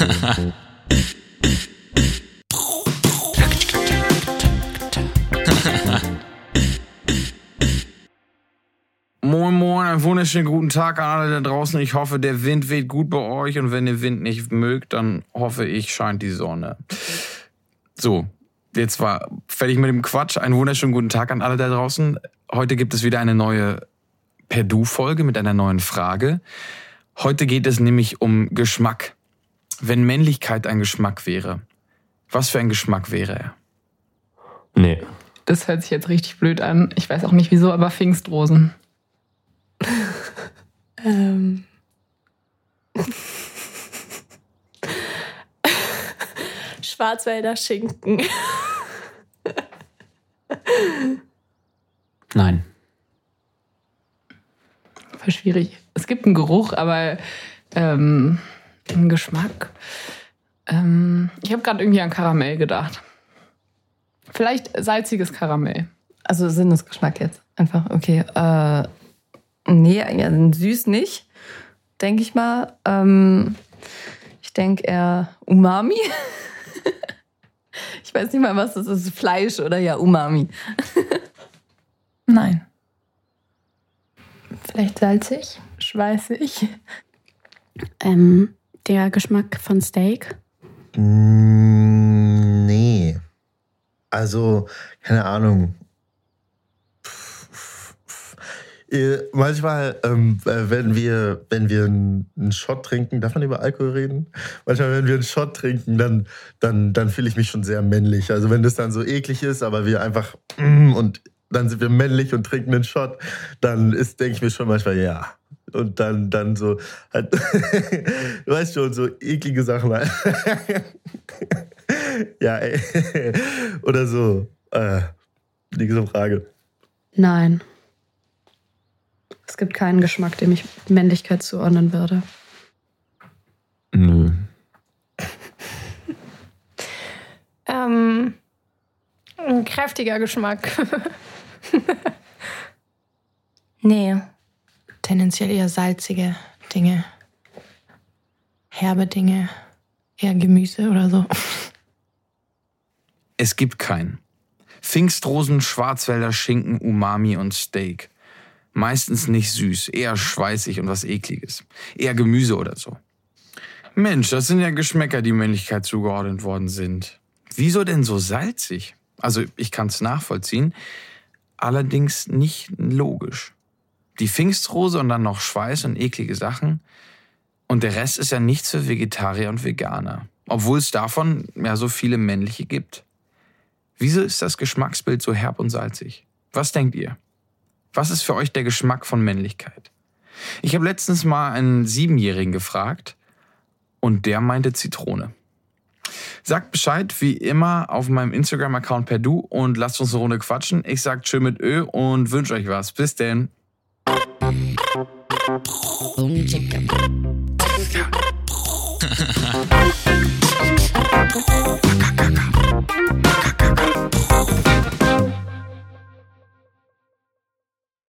Moin Moin, einen wunderschönen guten Tag an alle da draußen. Ich hoffe, der Wind weht gut bei euch und wenn ihr Wind nicht mögt, dann hoffe ich, scheint die Sonne. So, jetzt war fertig mit dem Quatsch. Einen wunderschönen guten Tag an alle da draußen. Heute gibt es wieder eine neue Per-Du-Folge mit einer neuen Frage. Heute geht es nämlich um Geschmack. Wenn Männlichkeit ein Geschmack wäre, was für ein Geschmack wäre er? Nee. Das hört sich jetzt richtig blöd an. Ich weiß auch nicht wieso, aber Pfingstrosen. Ähm. Schwarzwälder Schinken. Nein. Voll schwierig. Es gibt einen Geruch, aber ähm, einen Geschmack. Ähm, ich habe gerade irgendwie an Karamell gedacht. Vielleicht salziges Karamell. Also Sinnesgeschmack jetzt. Einfach, okay. Äh, nee, ja, süß nicht, denke ich mal. Ähm, ich denke eher Umami. ich weiß nicht mal, was das ist. Fleisch oder ja, Umami. Nein. Vielleicht salzig? Schweißig. Ähm, der Geschmack von Steak. Mm, Nee. Also, keine Ahnung. Äh, Manchmal, ähm, äh, wenn wir, wenn wir einen Shot trinken, darf man über Alkohol reden? Manchmal, wenn wir einen Shot trinken, dann, dann, dann fühle ich mich schon sehr männlich. Also wenn das dann so eklig ist, aber wir einfach mm, und dann sind wir männlich und trinken einen Shot, dann ist, denke ich mir schon manchmal, ja. Und dann, dann so, halt, du weißt schon, so eklige Sachen. halt. ja, ey. Oder so. Äh, nächste Frage. Nein. Es gibt keinen Geschmack, dem ich Männlichkeit zuordnen würde. Nö. Ähm, ein kräftiger Geschmack. Nee. Tendenziell eher salzige Dinge. Herbe Dinge. Eher Gemüse oder so. Es gibt keinen. Pfingstrosen, Schwarzwälder Schinken, Umami und Steak. Meistens nicht süß, eher schweißig und was ekliges. Eher Gemüse oder so. Mensch, das sind ja Geschmäcker, die Männlichkeit zugeordnet worden sind. Wieso denn so salzig? Also, ich kann es nachvollziehen, allerdings nicht logisch. Die Pfingstrose und dann noch Schweiß und eklige Sachen. Und der Rest ist ja nichts für Vegetarier und Veganer. Obwohl es davon ja so viele männliche gibt. Wieso ist das Geschmacksbild so herb und salzig? Was denkt ihr? Was ist für euch der Geschmack von Männlichkeit? Ich habe letztens mal einen Siebenjährigen gefragt und der meinte Zitrone. Sagt Bescheid, wie immer, auf meinem Instagram-Account per Du und lasst uns eine Runde quatschen. Ich sag Tschö mit Ö und wünsche euch was. Bis denn. Thank you.